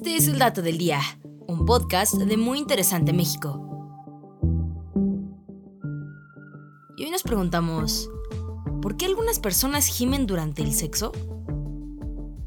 Este es el dato del día, un podcast de Muy Interesante México. Y hoy nos preguntamos, ¿por qué algunas personas gimen durante el sexo?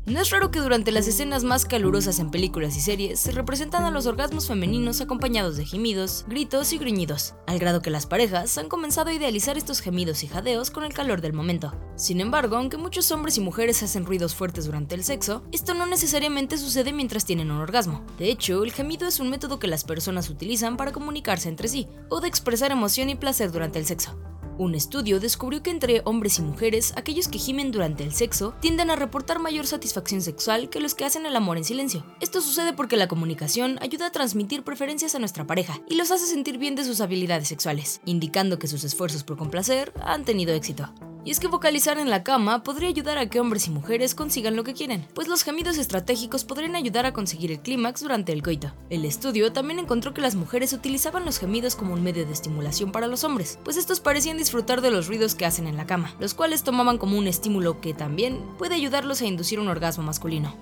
No es raro que durante las escenas más calurosas en películas y series se representan a los orgasmos femeninos acompañados de gemidos, gritos y gruñidos, al grado que las parejas han comenzado a idealizar estos gemidos y jadeos con el calor del momento. Sin embargo, aunque muchos hombres y mujeres hacen ruidos fuertes durante el sexo, esto no necesariamente sucede mientras tienen un orgasmo. De hecho, el gemido es un método que las personas utilizan para comunicarse entre sí o de expresar emoción y placer durante el sexo. Un estudio descubrió que entre hombres y mujeres, aquellos que gimen durante el sexo tienden a reportar mayor satisfacción sexual que los que hacen el amor en silencio. Esto sucede porque la comunicación ayuda a transmitir preferencias a nuestra pareja y los hace sentir bien de sus habilidades sexuales, indicando que sus esfuerzos por complacer han tenido éxito. Y es que vocalizar en la cama podría ayudar a que hombres y mujeres consigan lo que quieren, pues los gemidos estratégicos podrían ayudar a conseguir el clímax durante el coito. El estudio también encontró que las mujeres utilizaban los gemidos como un medio de estimulación para los hombres, pues estos parecían disfrutar de los ruidos que hacen en la cama, los cuales tomaban como un estímulo que también puede ayudarlos a inducir un orgasmo masculino.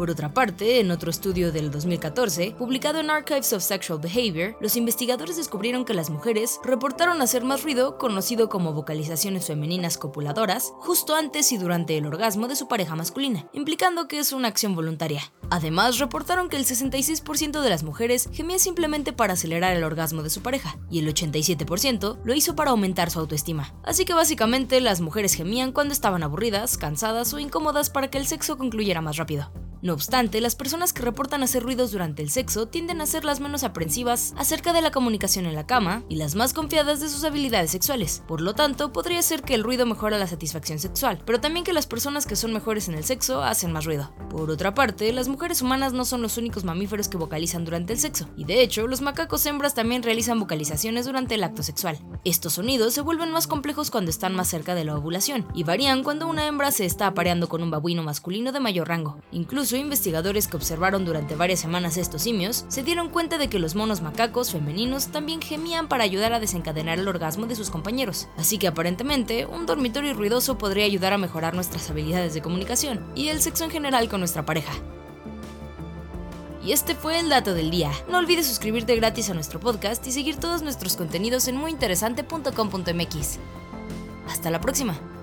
Por otra parte, en otro estudio del 2014, publicado en Archives of Sexual Behavior, los investigadores descubrieron que las mujeres reportaron hacer más ruido, conocido como vocalizaciones femeninas copuladoras, justo antes y durante el orgasmo de su pareja masculina, implicando que es una acción voluntaria. Además, reportaron que el 66% de las mujeres gemía simplemente para acelerar el orgasmo de su pareja, y el 87% lo hizo para aumentar su autoestima. Así que básicamente las mujeres gemían cuando estaban aburridas, cansadas o incómodas para que el sexo concluyera más rápido. No obstante, las personas que reportan hacer ruidos durante el sexo tienden a ser las menos aprensivas acerca de la comunicación en la cama y las más confiadas de sus habilidades sexuales. Por lo tanto, podría ser que el ruido mejora la satisfacción sexual, pero también que las personas que son mejores en el sexo hacen más ruido. Por otra parte, las mujeres humanas no son los únicos mamíferos que vocalizan durante el sexo, y de hecho, los macacos hembras también realizan vocalizaciones durante el acto sexual. Estos sonidos se vuelven más complejos cuando están más cerca de la ovulación, y varían cuando una hembra se está apareando con un babuino masculino de mayor rango. Incluso investigadores que observaron durante varias semanas estos simios se dieron cuenta de que los monos macacos femeninos también gemían para ayudar a desencadenar el orgasmo de sus compañeros. Así que aparentemente, un dormitorio ruidoso podría ayudar a mejorar nuestras habilidades de comunicación y el sexo en general con nuestra pareja. Y este fue el dato del día. No olvides suscribirte gratis a nuestro podcast y seguir todos nuestros contenidos en muyinteresante.com.mx. Hasta la próxima.